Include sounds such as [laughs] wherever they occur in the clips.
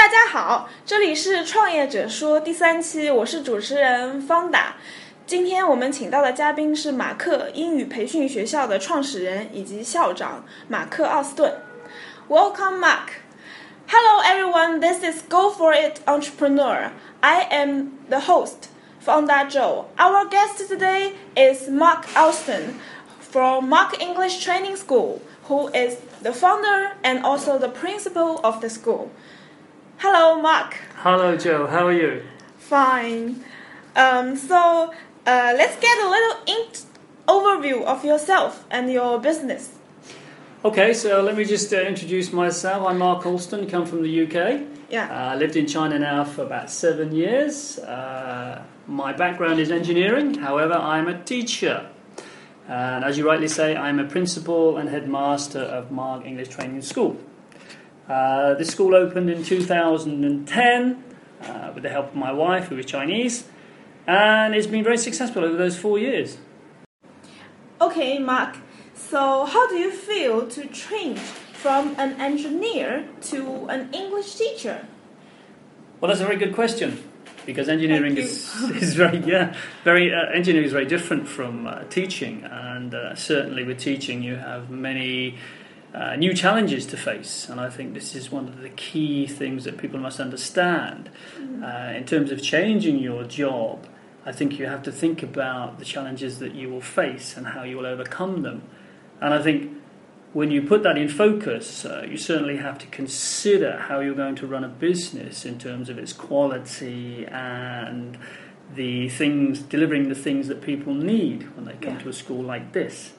大家好，这里是创业者说第三期，我是主持人方达。今天我们请到的嘉宾是马克英语培训学校的创始人以及校长马克奥斯顿。Welcome, Mark. Hello, everyone. This is Go for It Entrepreneur. I am the host, Fonda Zhou. Our guest today is Mark Alston from Mark English Training School, who is the founder and also the principal of the school. Hello, Mark. Hello, Joe. How are you? Fine. Um, so uh, let's get a little in- overview of yourself and your business. Okay, so let me just uh, introduce myself. I'm Mark Alston, come from the UK. Yeah. I uh, lived in China now for about seven years. Uh, my background is engineering, however, I'm a teacher. And as you rightly say, I'm a principal and headmaster of Mark English Training School. Uh, this school opened in 2010 uh, with the help of my wife, who is Chinese, and it's been very successful over those four years. Okay, Mark. So, how do you feel to change from an engineer to an English teacher? Well, that's a very good question because engineering is, [laughs] is very yeah very uh, engineering is very different from uh, teaching, and uh, certainly with teaching you have many. Uh, new challenges to face, and I think this is one of the key things that people must understand. Uh, in terms of changing your job, I think you have to think about the challenges that you will face and how you will overcome them. And I think when you put that in focus, uh, you certainly have to consider how you're going to run a business in terms of its quality and the things, delivering the things that people need when they come Yeah. to a school like this.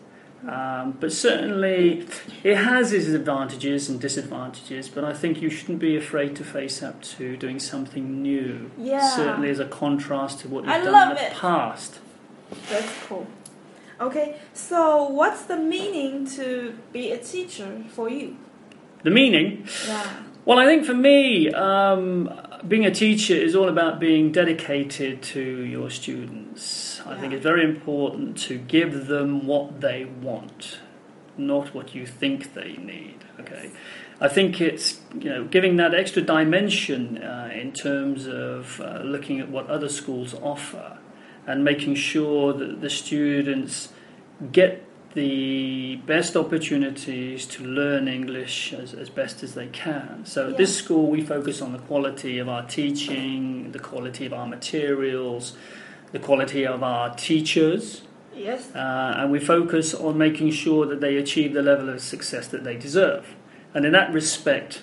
Um, but certainly, it has its advantages and disadvantages. But I think you shouldn't be afraid to face up to doing something new. Yeah. Certainly, as a contrast to what you've I done in the it. past. That's cool. Okay, so what's the meaning to be a teacher for you? The meaning Yeah. Well, I think for me, um, being a teacher is all about being dedicated to your students. I think it's very important to give them what they want, not what you think they need. Okay, I think it's you know giving that extra dimension uh, in terms of uh, looking at what other schools offer and making sure that the students get the best opportunities to learn English as, as best as they can. So at this school, we focus on the quality of our teaching, the quality of our materials, the quality of our teachers, Yes. uh, and we focus on making sure that they achieve the level of success that they deserve. And in that respect,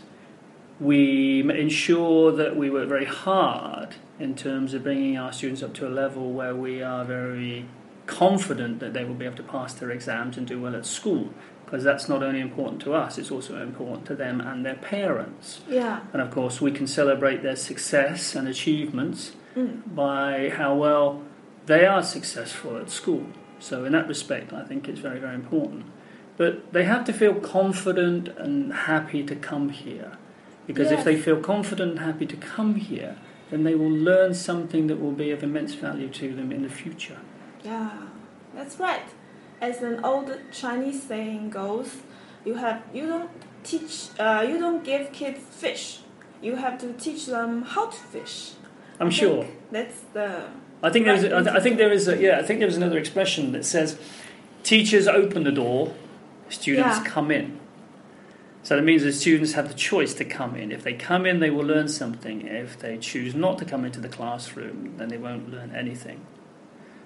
we ensure that we work very hard in terms of bringing our students up to a level where we are very confident that they will be able to pass their exams and do well at school. Because that's not only important to us, it's also important to them and their parents. Yeah. And of course, we can celebrate their success and achievements Mm. by how well they are successful at school. So, in that respect, I think it's very, very important. But they have to feel confident and happy to come here. Because if they feel confident and happy to come here, then they will learn something that will be of immense value to them in the future. Yeah, that's right. As an old Chinese saying goes, you have you don't teach uh, you don't give kids fish. You have to teach them how to fish. I'm I sure. That's the I think there's. Right, I, th- I think there is. A, yeah, I think there is another expression that says, "Teachers open the door, students Yeah. come in." So that means the students have the choice to come in. If they come in, they will learn something. If they choose not to come into the classroom, then they won't learn anything.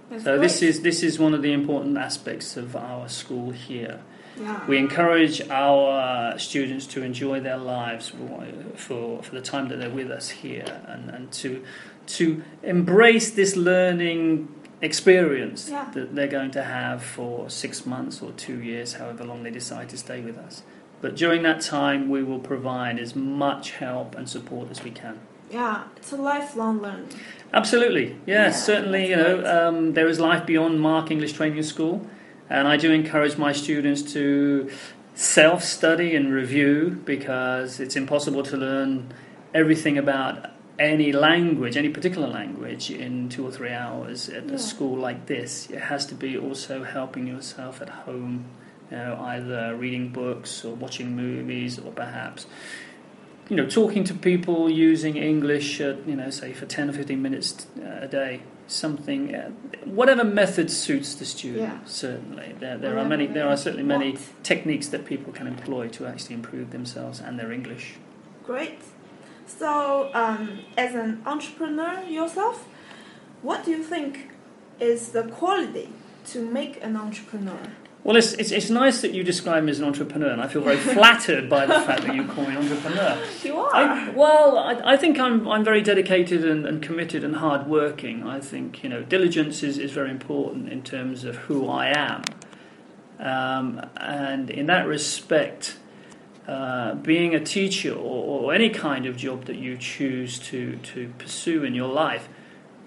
That's So this is this is one of the important aspects of our school here. yeah. We encourage our students to enjoy their lives for, for the time that they're with us here and, and to, to embrace this learning experience Yeah. that they're going to have for six months or two years, however long they decide to stay with us. But during that time, we will provide as much help and support as we can. Yeah, it's a lifelong learning. Absolutely, yes, Yeah, certainly. You know, um, there is life beyond Mark English Training School, and I do encourage my students to self-study and review because it's impossible to learn everything about any language, any particular language, in two or three hours at Yeah. a school like this. It has to be also helping yourself at home, you know, either reading books or watching movies or perhaps you know, talking to people using English, uh, you know, say for 10 or 15 minutes uh, a day, something, uh, whatever method suits the student, Yeah. certainly. There, there are many, there are certainly many want. techniques that people can employ to actually improve themselves and their English. Great. So, um, as an entrepreneur yourself, what do you think is the quality to make an entrepreneur? Well, it's, it's, it's nice that you describe me as an entrepreneur, and I feel very [laughs] flattered by the fact that you call me an entrepreneur. You are. I, well, I, I think I'm, I'm very dedicated and, and committed and hardworking. I think you know diligence is, is very important in terms of who I am, um, and in that respect, uh, being a teacher or, or any kind of job that you choose to, to pursue in your life,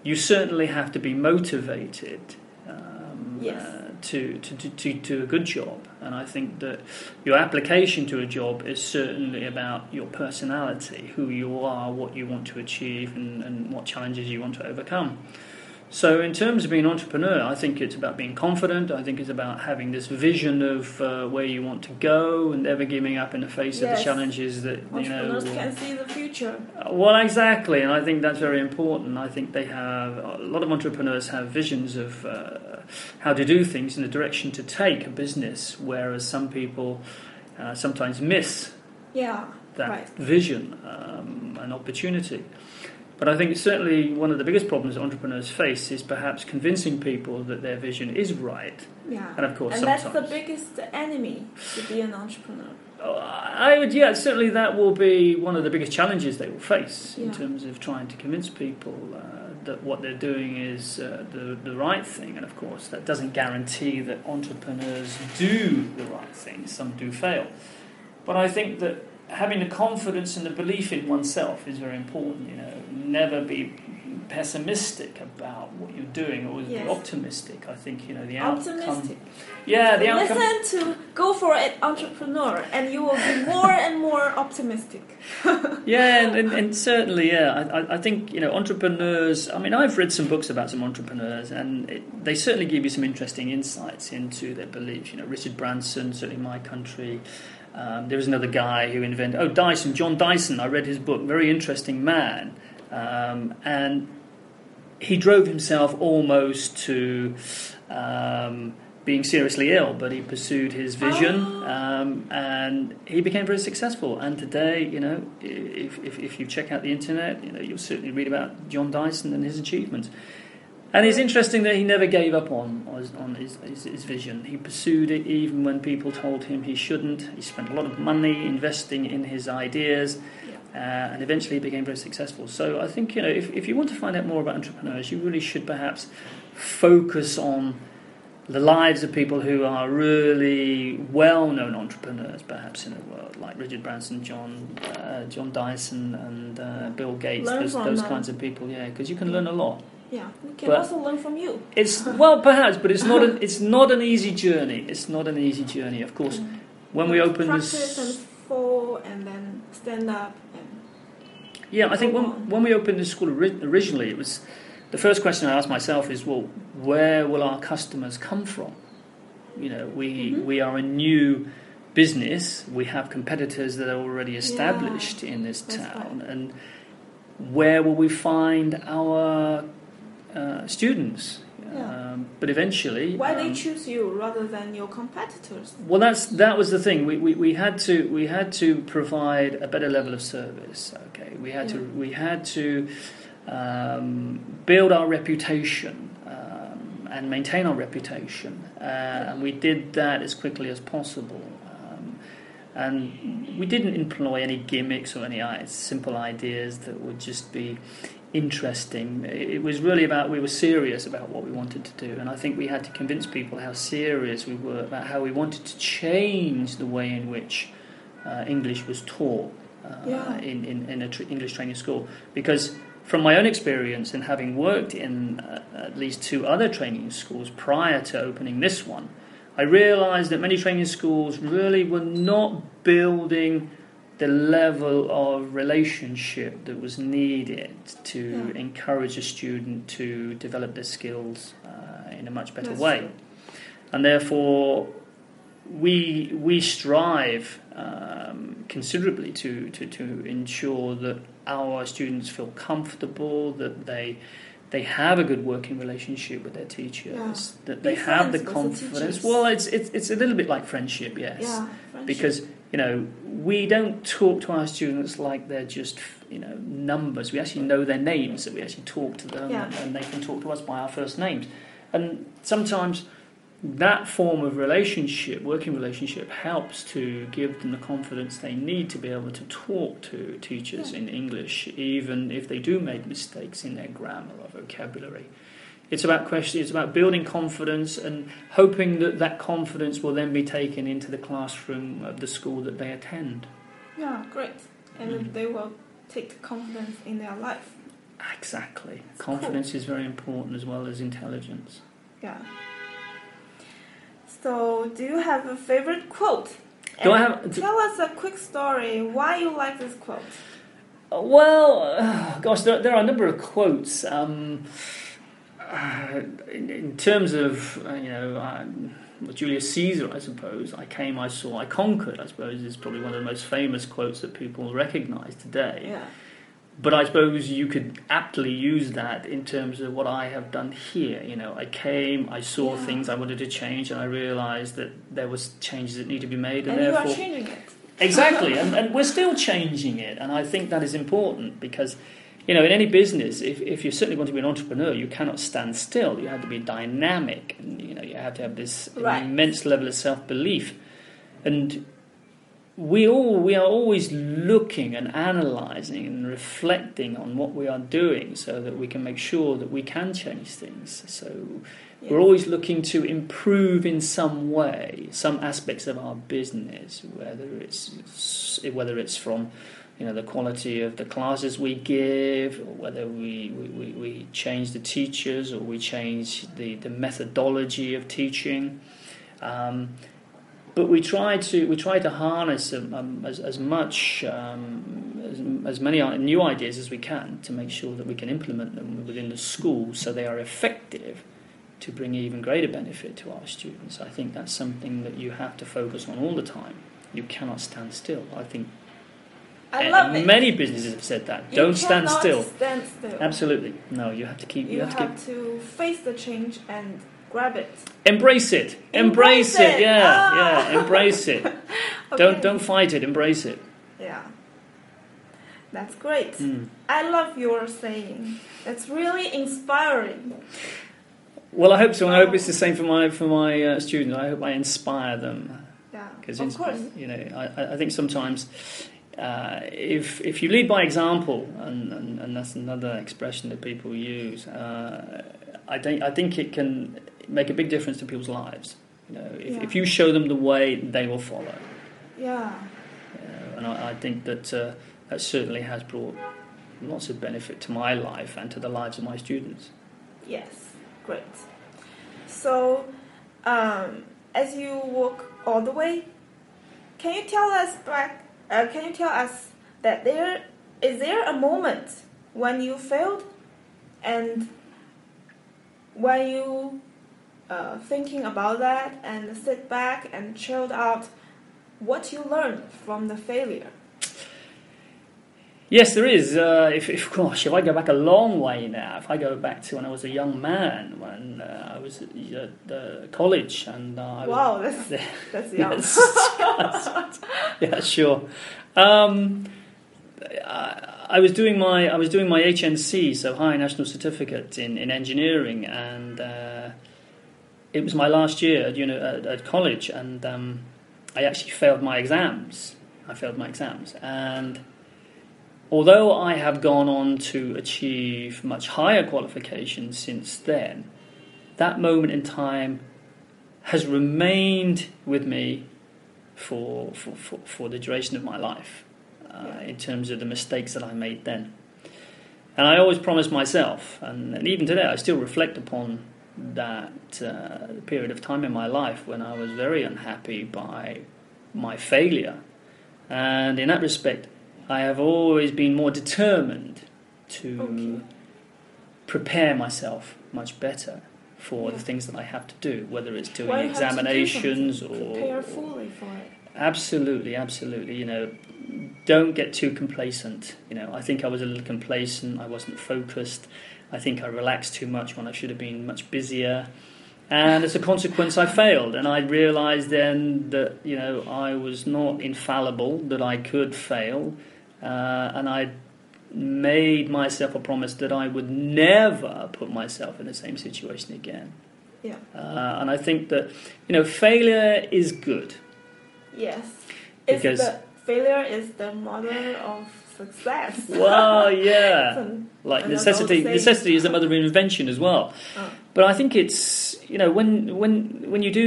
you certainly have to be motivated. Um, Yes. uh, to, to, to, to do a good job. And I think that your application to a job is certainly about your personality, who you are, what you want to achieve, and, and what challenges you want to overcome. So, in terms of being an entrepreneur, I think it's about being confident. I think it's about having this vision of uh, where you want to go and never giving up in the face of the challenges that you know. Entrepreneurs can see the future. uh, Well, exactly, and I think that's very important. I think they have a lot of entrepreneurs have visions of uh, how to do things and the direction to take a business, whereas some people uh, sometimes miss Yeah. that Right. vision um, and opportunity. But I think certainly one of the biggest problems that entrepreneurs face is perhaps convincing people that their vision is right. Yeah. And of course, and that's the biggest enemy to be an entrepreneur. Oh, I would, yeah, certainly that will be one of the biggest challenges they will face in terms of trying to convince people uh, that what they're doing is uh, the, the right thing. And of course, that doesn't guarantee that entrepreneurs do the right thing, some do fail. But I think that having the confidence and the belief in oneself is very important, you know, never be pessimistic about what you're doing, always Yes. be optimistic. I think, you know, the outcome. Optimistic. Yeah, the outcome. Listen to go for it, entrepreneur, and you will be more and more optimistic. [laughs] Yeah, and, and, and certainly, yeah. I, I- I think you know entrepreneurs. I mean, I've read some books about some entrepreneurs, and it, they certainly give you some interesting insights into their beliefs. You know, Richard Branson, certainly my country. Um, there was another guy who invented. Oh, Dyson, John Dyson. I read his book. Very interesting man, um, and he drove himself almost to. Um, being seriously ill, but he pursued his vision, um, and he became very successful. And today, you know, if, if, if you check out the internet, you know, you'll certainly read about John Dyson and his achievements. And it's interesting that he never gave up on on his, his, his vision. He pursued it even when people told him he shouldn't. He spent a lot of money investing in his ideas, uh, and eventually became very successful. So I think you know, if, if you want to find out more about entrepreneurs, you really should perhaps focus on the lives of people who are really well-known entrepreneurs, perhaps in the world, like Richard Branson, John uh, John Dyson, and uh, Bill Gates. Learn those those kinds of people, yeah, because you can learn a lot. Yeah, we can But- also learn from you. It's well, perhaps, but it's not an it's not an easy journey. It's not an easy journey, of course. When we open practice and this, fall and then stand up yeah, I think when when we opened the school ori- originally, it was the first question I asked myself is, well, where will our customers come from? You know, we Mhm. we are a new business. We have competitors that are already established in this that's town, and where will we find our uh, students? Yeah. Um, but eventually, why they um, choose you rather than your competitors? Well, that's that was the thing. We, we, we had to we had to provide a better level of service. Okay, we had to we had to um, build our reputation um, and maintain our reputation, uh, and we did that as quickly as possible. Um, and we didn't employ any gimmicks or any simple ideas that would just be interesting. It was really about we were serious about what we wanted to do, and I think we had to convince people how serious we were about how we wanted to change the way in which uh, English was taught uh, Yeah. in in, in an tr- English training school. Because from my own experience and having worked in uh, at least two other training schools prior to opening this one, I realised that many training schools really were not building the level of relationship that was needed to Yeah. encourage a student to develop their skills uh, in a much better That's way. true. And therefore, we we strive um, considerably to, to, to ensure that our students feel comfortable, that they they have a good working relationship with their teachers, Yeah. that they Be have the with the confidence. well, it's, it's it's a little bit like friendship, yes, Yeah, friendship. because you know we don't talk to our students like they're just you know numbers. We actually know their names, so we actually talk to them, Yeah. and, they can talk to us by our first names. And sometimes that form of relationship, working relationship, helps to give them the confidence they need to be able to talk to teachers Yeah. in English, even if they do make mistakes in their grammar or vocabulary. It's about question. It's about building confidence and hoping that that confidence will then be taken into the classroom of the school that they attend. yeah, great. And Mm. they will take the confidence in their life. Exactly. That's cool. Confidence is very important as well as intelligence. Yeah. So, do you have a favorite quote? Do I have- Tell us a quick story why you like this quote. Well, [sighs] gosh, there, there are a number of quotes. Um, uh, in, in terms of, uh, you know, um, Julius Caesar, I suppose, I came, I saw, I conquered, I suppose, is probably one of the most famous quotes that people recognise today. Yeah. But I suppose you could aptly use that in terms of what I have done here. You know, I came, I saw Yeah. things I wanted to change, and I realised that there was changes that need to be made, and, And you therefore are changing it. Exactly, [laughs] and, and we're still changing it, and I think that is important because, you know, in any business, if, if you certainly want to be an entrepreneur, you cannot stand still. You have to be dynamic, and you know, you have to have this Right. immense level of self belief, and we all we are always looking and analysing and reflecting on what we are doing, so that we can make sure that we can change things. So Yes. we're always looking to improve in some way some aspects of our business, whether it's whether it's from you know the quality of the classes we give, or whether we, we, we, change the teachers or we change the, the methodology of teaching. Um, but we try to we try to harness um, um, as, as much um, as, as many new ideas as we can to make sure that we can implement them within the school so they are effective to bring even greater benefit to our students. I think that's something that you have to focus on all the time. You cannot stand still. I think I love it. many businesses have said that. You Don't stand still. Stand still. Absolutely. No, you have to keep you, You have to have to face the change and grab it. embrace it. Embrace Embrace, it. it. Yeah, Ah. yeah, embrace it. [laughs] Okay. Don't don't fight it, embrace it. Yeah. That's great. Mm. I love your saying. That's really inspiring. Well, I hope so, and I hope it's the same for my for my uh, students. I hope I inspire them Yeah. because Of course. you know I- I think sometimes uh, if if you lead by example, and, and, and that's another expression that people use, uh, I think I think it can make a big difference to people's lives. You know, if, Yeah. if you show them the way, they will follow. Yeah. Know, and I, I think that uh, that certainly has brought lots of benefit to my life and to the lives of my students. Yes. Great. So, um, as you walk all the way, can you tell us back? Uh, can you tell us that there is there a moment when you failed, and when you uh, thinking about that and sit back and chilled out, what you learned from the failure? Yes, there is. Uh, if, if, [laughs] gosh, if I go back a long way now, if I go back to when I was a young man, when uh, I was at uh, college, and uh, I was, Wow, that's [laughs] that's [laughs] young. Yes. yeah, sure. Um, I, I was doing my I was doing my HNC, so High National Certificate in, in engineering, and uh, it was my last year at, uni- at, at college, and um, I actually failed my exams. I failed my exams, and although I have gone on to achieve much higher qualifications since then, that moment in time has remained with me for, for, for, for the duration of my life uh, in terms of the mistakes that I made then. And I always promised myself, and, and even today I still reflect upon that uh, period of time in my life when I was very unhappy by my failure. And in that respect, I have always been more determined to Okay. prepare myself much better for Yeah. the things that I have to do, whether it's doing have to do examinations or prepare fully for it. Absolutely, absolutely. You know, don't get too complacent. You know, I think I was a little complacent. I wasn't focused. I think I relaxed too much when I should have been much busier. And as a consequence, I failed. And I realized then that, you know, I was not infallible, that I could fail. Uh, and I made myself a promise that I would never put myself in the same situation again. Yeah. Uh, and I think that, you know, failure is good. Yes. It's Because- the failure is the mother of success. Well, [laughs] yeah. Some- like necessity necessity is the mother of invention as well Oh. but i think it's you know when when when you do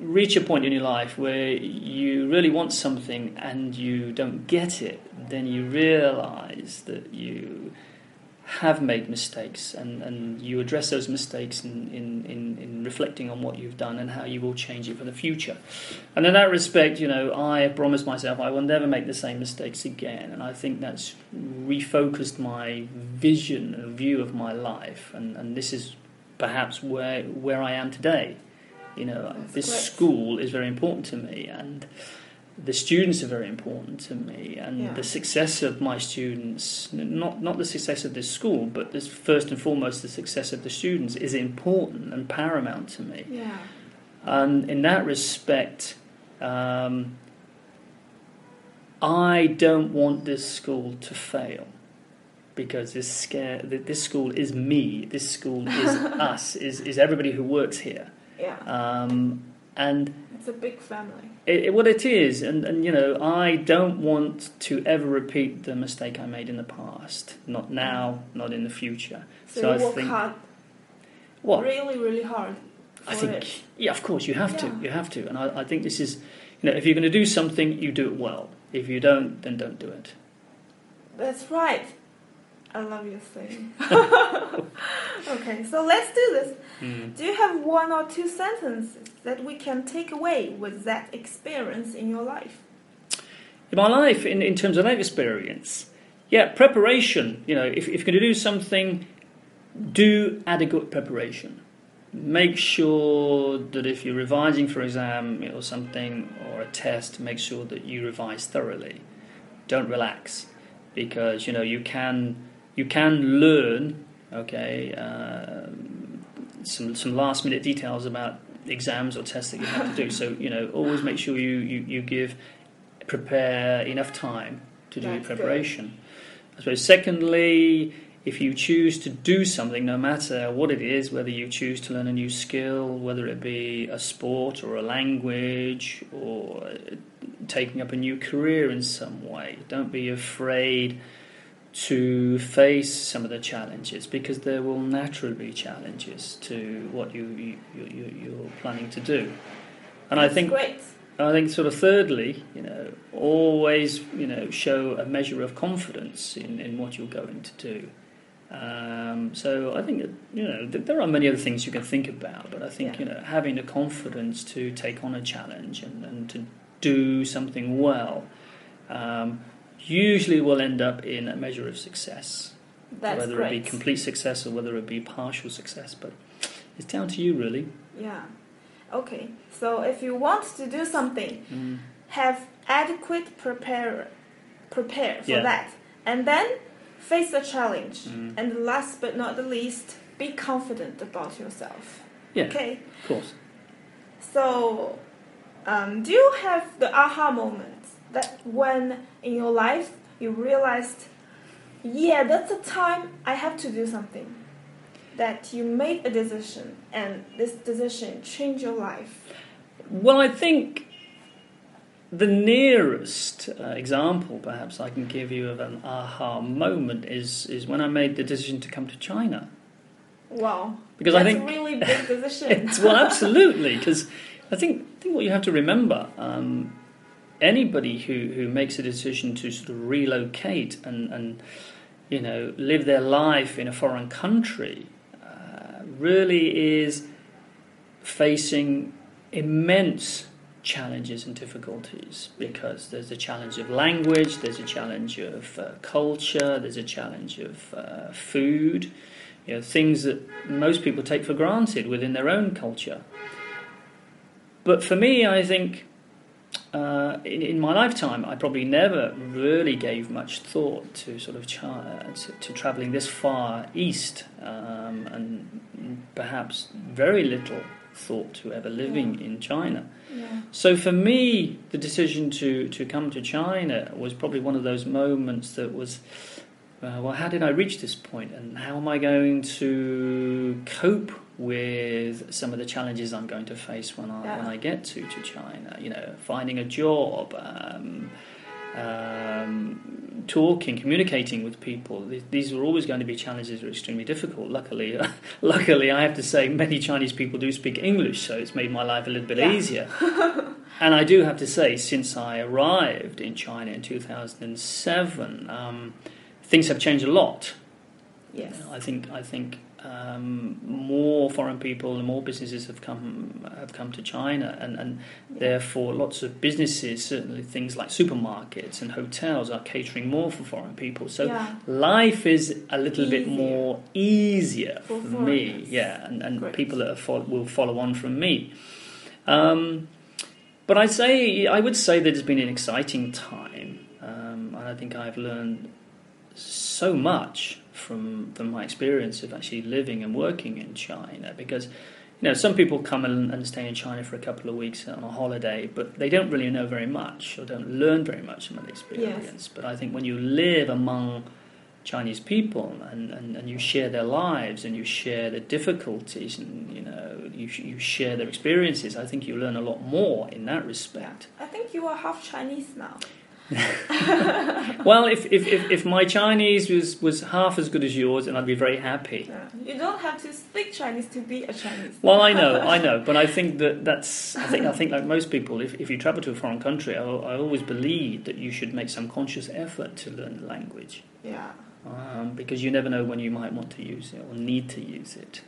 reach a point in your life where you really want something and you don't get it then you realize that you have made mistakes and, and you address those mistakes in, in, in, in reflecting on what you've done and how you will change it for the future. And in that respect, you know, I promised myself I will never make the same mistakes again. And I think that's refocused my vision and view of my life. And, and this is perhaps where, where I am today. You know, That's this great. school is very important to me and the students are very important to me and Yeah. the success of my students not not the success of this school but this first and foremost the success of the students is important and paramount to me Yeah. and in that respect um, I don't want this school to fail because this scare this school is me this school is [laughs] us is, is everybody who works here Yeah. um, and It's a big family. it, it, what it is, and, and you know, I don't want to ever repeat the mistake I made in the past. Not now, not in the future. So, So you I work think- hard, What really, really hard. I think, it. yeah, of course, you have to. You have to, and I, I think this is, you know, if you're going to do something, you do it well. If you don't, then don't do it. That's right. I love your saying. [laughs] [laughs] okay, so let's do this. Hmm. Do you have one or two sentences that we can take away with that experience in your life? In my life, in, in terms of that experience, yeah, preparation. You know, if, if you're going to do something, do adequate preparation. Make sure that if you're revising for exam or something or a test, make sure that you revise thoroughly. Don't relax, because you know you can you can learn. Okay, um, some some last minute details about exams or tests that you have to do. So you know, always make sure you, you, you give prepare enough time to do your That's good. preparation. I suppose. Secondly, if you choose to do something, no matter what it is, whether you choose to learn a new skill, whether it be a sport or a language or uh, taking up a new career in some way, don't be afraid to face some of the challenges because there will naturally be challenges to what you, you, you, you're planning to do. And I think great. I think sort of thirdly, you know, always you know show a measure of confidence in, in what you're going to do. Um, so I think you know th- there are many other things you can think about, but I think Yeah. you know having the confidence to take on a challenge and, and to do something well um, usually will end up in a measure of success, That's whether great. it be complete success or whether it be partial success. But it's down to you really. Yeah. Okay. So if you want to do something, Mm. have adequate prepare prepare for Yeah. that, and then face the challenge. Mm. And last but not the least, be confident about yourself. Yeah, Okay. of course. So, um, do you have the aha moment that when in your life you realized, yeah, that's the time I have to do something? That you made a decision and this decision changed your life. Well, I think the nearest uh, example, perhaps, I can give you of an aha moment is is when I made the decision to come to China. Wow. Because that's I think a really [laughs] big decision. it's well, absolutely. [laughs] Because I think I think what you have to remember, um, anybody who who makes a decision to sort of relocate and and you know live their life in a foreign country uh, really is facing immense challenges and difficulties because there's a challenge of language, there's a challenge of uh, culture, there's a challenge of uh, food, you know, things that most people take for granted within their own culture. But for me, I think uh, in, in, my lifetime, I probably never really gave much thought to sort of China, to, to traveling this far east, um, and perhaps very little thought to ever living yeah. in China. Yeah. So for me, the decision to, to come to China was probably one of those moments that was, uh, well, how did I reach this point, and how am I going to cope with some of the challenges I'm going to face when I Yeah. when I get to, to China? You know, finding a job. Um, um, talking, communicating with people. These, are always going to be challenges that are extremely difficult. Luckily, [laughs] luckily, I have to say many Chinese people do speak English, so it's made my life a little bit Yeah. easier. [laughs] and I do have to say, since I arrived in China in 2007, um, things have changed a lot. Yes. I think I think um, more foreign people and more businesses have come have come to China, and, and therefore lots of businesses, certainly things like supermarkets and hotels, are catering more for foreign people. So Yeah. life is a little bit more easier For for, me, yeah, and, and Great. people that are fol- will follow on from me. Um, but I'd say I would say that it's been an exciting time, um, and I think I've learned so much from from my experience of actually living and working in China because you know some people come and, and stay in China for a couple of weeks on a holiday but they don't really know very much or don't learn very much from that experience. But I think when you live among Chinese people and, and, and you share their lives and you share their difficulties and you know you, you share their experiences I think you learn a lot more in that respect. I think you are half Chinese now. [laughs] well if, if, if, if my Chinese was, was half as good as yours then I'd be very happy Yeah. You don't have to speak Chinese to be a Chinese. Well, I know, I [laughs] know, but I think that that's. I think I think like most people, if, if you travel to a foreign country, I, I always believe that you should make some conscious effort to learn the language, Yeah, um, because you never know when you might want to use it or need to use it.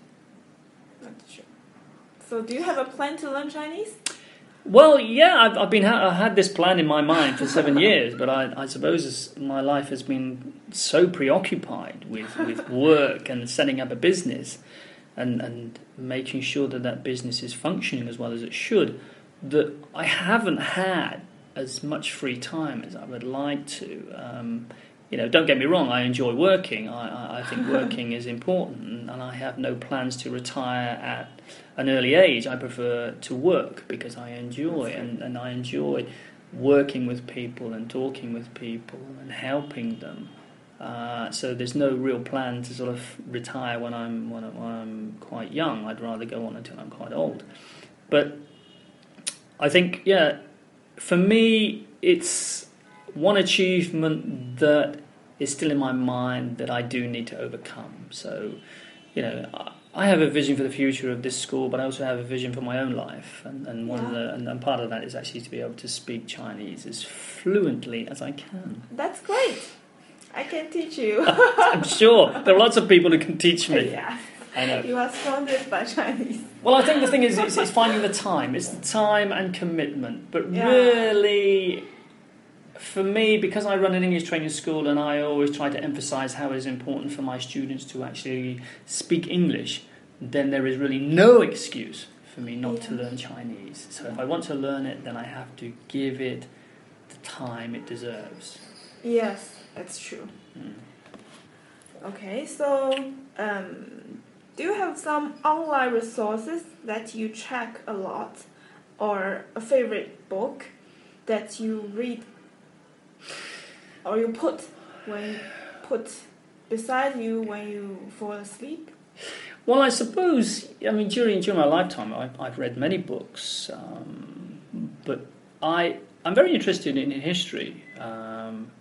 that's true. So, do you have a plan to learn Chinese? Well, yeah, I've, I've been ha- I had this plan in my mind for seven [laughs] years, but I, I suppose my life has been so preoccupied with, with work and setting up a business, and and making sure that that business is functioning as well as it should, that I haven't had as much free time as I would like to. Um, you know, don't get me wrong, I enjoy working. I, I, I think [laughs] working is important, and I have no plans to retire at an early age. I prefer to work because I enjoy, and, and I enjoy working with people and talking with people and helping them. Uh, so there's no real plan to sort of retire when I'm when, I'm quite young. I'd rather go on until I'm quite old. But I think, yeah, for me, it's one achievement that is still in my mind that I do need to overcome. So, you know, I- have a vision for the future of this school, but I also have a vision for my own life, and, and one of the and, and part of that is actually to be able to speak Chinese as fluently as I can. That's great. I can teach you. [laughs] I'm sure there are lots of people who can teach me. yeah, I know. you are surrounded by Chinese. Well, I think the thing is, it's, it's finding the time. It's the time and commitment. But Yeah. really, for me, because I run an English training school and I always try to emphasise how it is important for my students to actually speak English, then there is really no excuse for me not to learn Chinese. So if I want to learn it, then I have to give it the time it deserves. Yes, that's true. Mm. Okay, so um, do you have some online resources that you check a lot, or a favorite book that you read, or you put when put beside you when you fall asleep? Well, I suppose, I mean, during, during my lifetime, I've, I've read many books, um, but I, I'm very interested in, history. Um,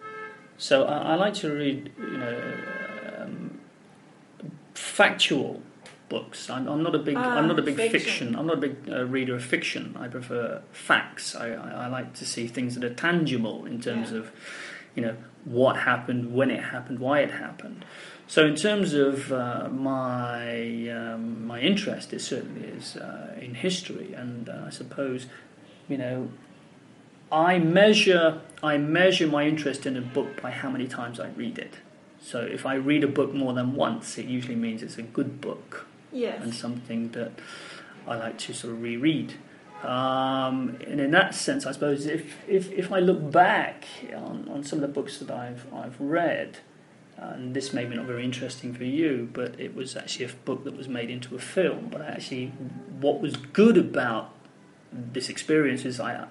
so I, I like to read, you know, um, factual books. I'm, I'm not a big, Ah, I'm not a big fiction. fiction. I'm not a big uh, reader of fiction. I prefer facts. I, I, I like to see things that are tangible in terms Yeah. of, you know, what happened, when it happened, why it happened. So, in terms of uh, my um, my interest, it certainly is uh, in history, and uh, I suppose, you know, I measure I measure my interest in a book by how many times I read it. So, if I read a book more than once, it usually means it's a good book and something that I like to sort of reread. Um, and in that sense, I suppose if, if, if I look back on, on some of the books that I've, I've read, and this may be not very interesting for you, but it was actually a book that was made into a film. But actually, what was good about this experience is I,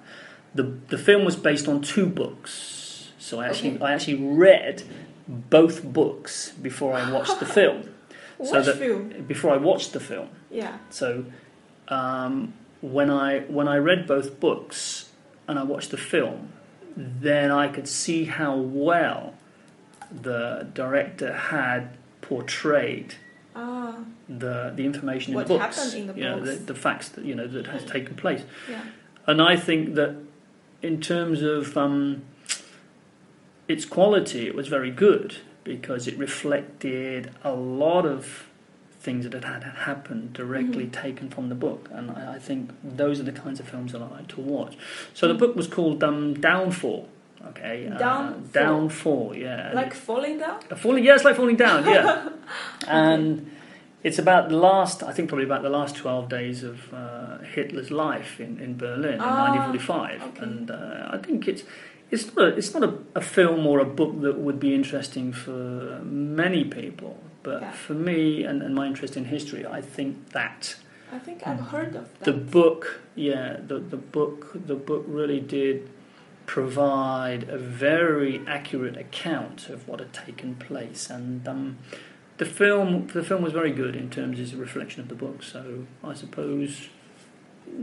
the, the film was based on two books. So I actually, Okay. I actually read both books before I watched the [laughs] film. So Which that- film? Before I watched the film. Yeah. So um, when I when I read both books and I watched the film, then I could see how well the director had portrayed Ah, the the information What in books, happened in the you know, books. the, the facts that you know that has taken place. yeah. And I think that in terms of um, its quality, it was very good because it reflected a lot of things that had happened directly Mhm. taken from the book. And I, I think those are the kinds of films that I like to watch. So Mm. the book was called um, Downfall. Okay, uh, Downfall? Downfall, yeah. Like falling down? Uh, Falling, yeah, it's like falling down, yeah. [laughs] and it's about the last, I think, probably about the last 12 days of uh, Hitler's life in, in Berlin in Ah, 1945. okay. And uh, I think it's it's not, a, it's not a, a film or a book that would be interesting for many people. But Yeah. for me and, and my interest in history, I think that I think I've heard of that. the book, yeah, the, the book, the book really did provide a very accurate account of what had taken place, and um, the film, the film was very good in terms of its reflection of the book. So I suppose,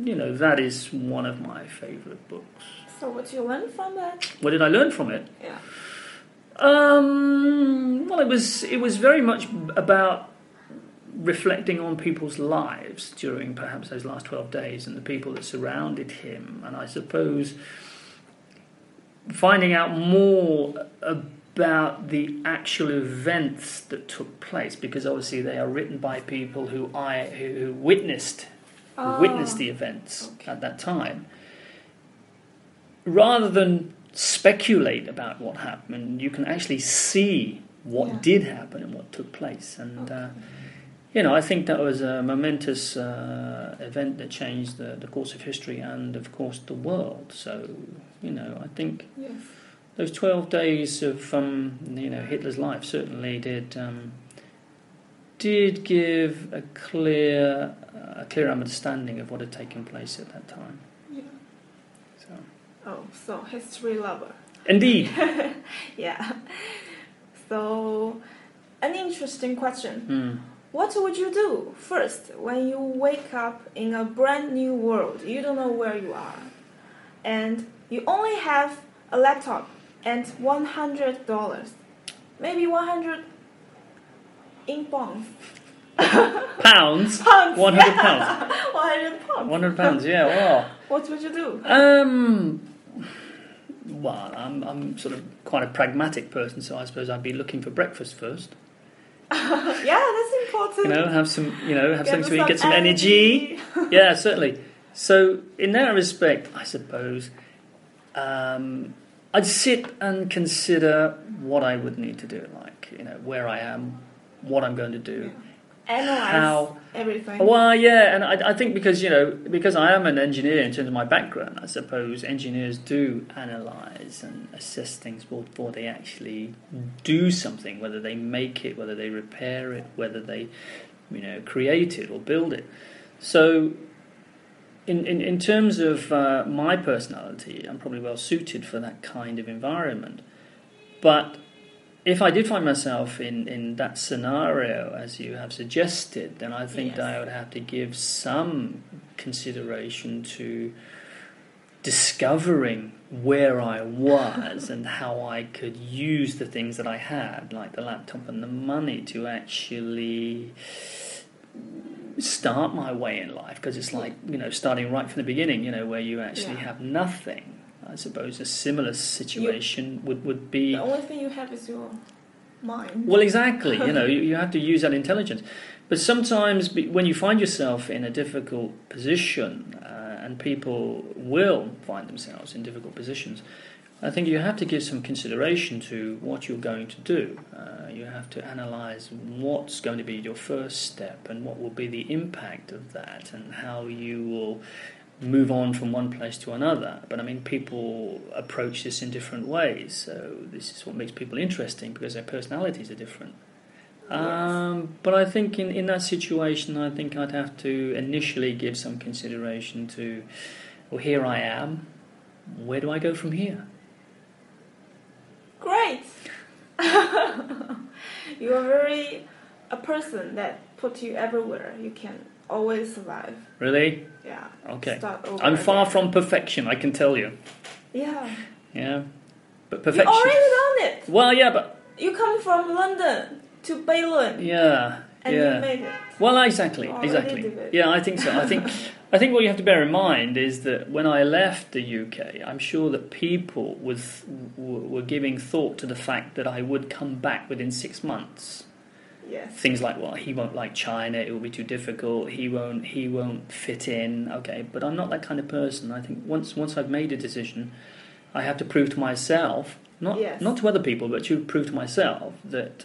you know, that is one of my favourite books. So what did you learn from that? What did I learn from it? Yeah. Um, well, it was it was very much about reflecting on people's lives during perhaps those last twelve days and the people that surrounded him, and I suppose finding out more about the actual events that took place, because obviously they are written by people who I who, who witnessed who witnessed the events okay. at that time, rather than speculate about what happened, you can actually see what Yeah. did happen and what took place. And uh, you know, I think that was a momentous uh, event that changed the, the course of history and, of course, the world. So you know, I think Yes. those twelve days of um, you know Hitler's life certainly did um, did give a clear a clear understanding of what had taken place at that time. Oh, so history lover. indeed, [laughs] Yeah. So, an interesting question. Hmm. What would you do first when you wake up in a brand new world? You don't know where you are. And you only have a laptop and $100. Maybe 100 in pounds. [laughs] pounds, Pounds! one hundred pounds, [laughs] 100 pounds. one hundred pounds. Yeah, wow. What would you do? Um, well, I'm I'm sort of quite a pragmatic person, so I suppose I'd be looking for breakfast first. [laughs] yeah, that's important. You know, have some, you know, have something to eat, get some energy. [laughs] yeah, certainly. So, in that respect, I suppose um, I'd sit and consider what I would need to do, like you know, where I am, what I'm going to do, Analyze how. everything. Well, yeah, and I, I think because you know, because I am an engineer in terms of my background, I suppose engineers do analyze and assess things before they actually do something, whether they make it, whether they repair it, whether they, you know, create it or build it. So, in in, in terms of uh, my personality, I'm probably well suited for that kind of environment. But if I did find myself in, in that scenario, as you have suggested, then I think that I would have to give some consideration to discovering where I was and [laughs] how I could use the things that I had, like the laptop and the money, to actually start my way in life. Because it's like, you know, starting right from the beginning, you know, where you actually Yeah. have nothing. I suppose a similar situation would, would be. The only thing you have is your mind. Well, exactly. You know, [laughs] you, you have to use that intelligence. But sometimes, when you find yourself in a difficult position, uh, and people will find themselves in difficult positions, I think you have to give some consideration to what you're going to do. Uh, you have to analyze what's going to be your first step and what will be the impact of that, and how you will move on from one place to another. But I mean, people approach this in different ways. So this is what makes people interesting because their personalities are different. Um, but I think in, in that situation, I think I'd have to initially give some consideration to, well, here I am. Where do I go from here? Great. [laughs] you are very a person that put you everywhere. You can always survive. Really? Yeah. Okay. I'm far again. from perfection, I can tell you. Yeah. Yeah. But perfection. You already done it. Well, yeah, but You come from London to Beilun yeah, and yeah. you made it. Well, exactly, exactly. Yeah, I think so. I think, [laughs] I think what you have to bear in mind is that when I left the UK, I'm sure that people was w- were giving thought to the fact that I would come back within six months. Yes. Things like, well, he won't like China; it will be too difficult. He won't, he won't fit in. Okay, but I'm not that kind of person. I think once once I've made a decision, I have to prove to myself, not Yes. not to other people, but to prove to myself that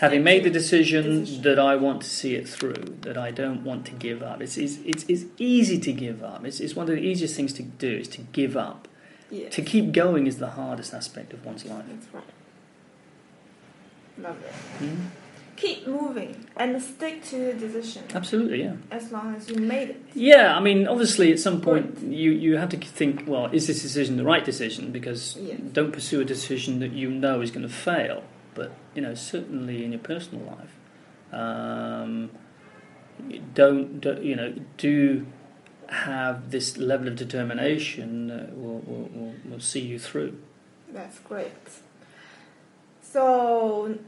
having made the decision, decision. that I want to see it through, that I don't want to give up. It's, it's, it's, it's easy to give up. It's, it's one of the easiest things to do is to give up. Yes. To keep going is the hardest aspect of one's life. That's right. Love it. Mm? Keep moving and stick to the decision Absolutely, yeah. as long as you made it. Yeah, I mean, obviously, at some point, you, you have to think, well, is this decision the right decision? Because Yes. don't pursue a decision that you know is going to fail. But, you know, certainly in your personal life, um, don't, don't, you know, do have this level of determination that will, will, will, will see you through. That's great. So,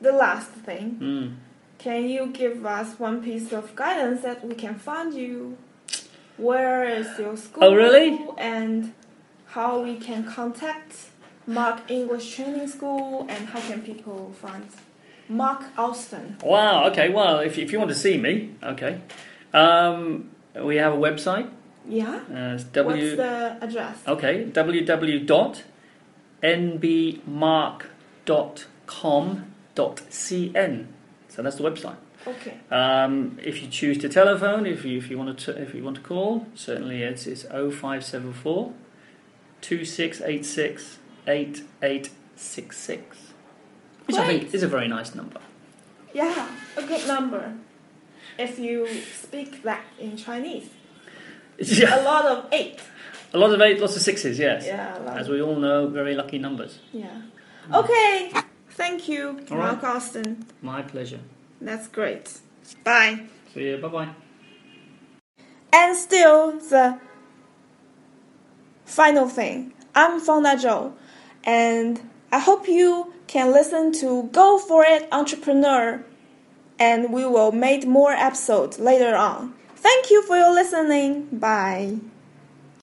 the last thing, Mm. can you give us one piece of guidance that we can find you? Where is your school? Oh, really? And how we can contact Mark English Training School and how can people find Mark Alston? Wow, okay, well, if, if you want to see me, okay. Um, we have a website. Yeah? Uh, it's w- What's the address? Okay, www.nbmark.com.cn. So that's the website. Okay. Um, if you choose to telephone, if you if you want to if you want to call, certainly it's it's 0574 2686 8866. Which I think is a very nice number. Yeah, a good number. If you speak that in Chinese. [laughs] Yeah. A lot of eight. A lot of eight, lots of sixes, yes. Yeah, As we all know, very lucky numbers. yeah. Okay. Thank you, All Mark Alston. My pleasure. That's great. Bye. See you. Bye bye. And still the final thing. I'm Fonda Zhou, and I hope you can listen to Go For It Entrepreneur, and we will make more episodes later on. Thank you for your listening. Bye.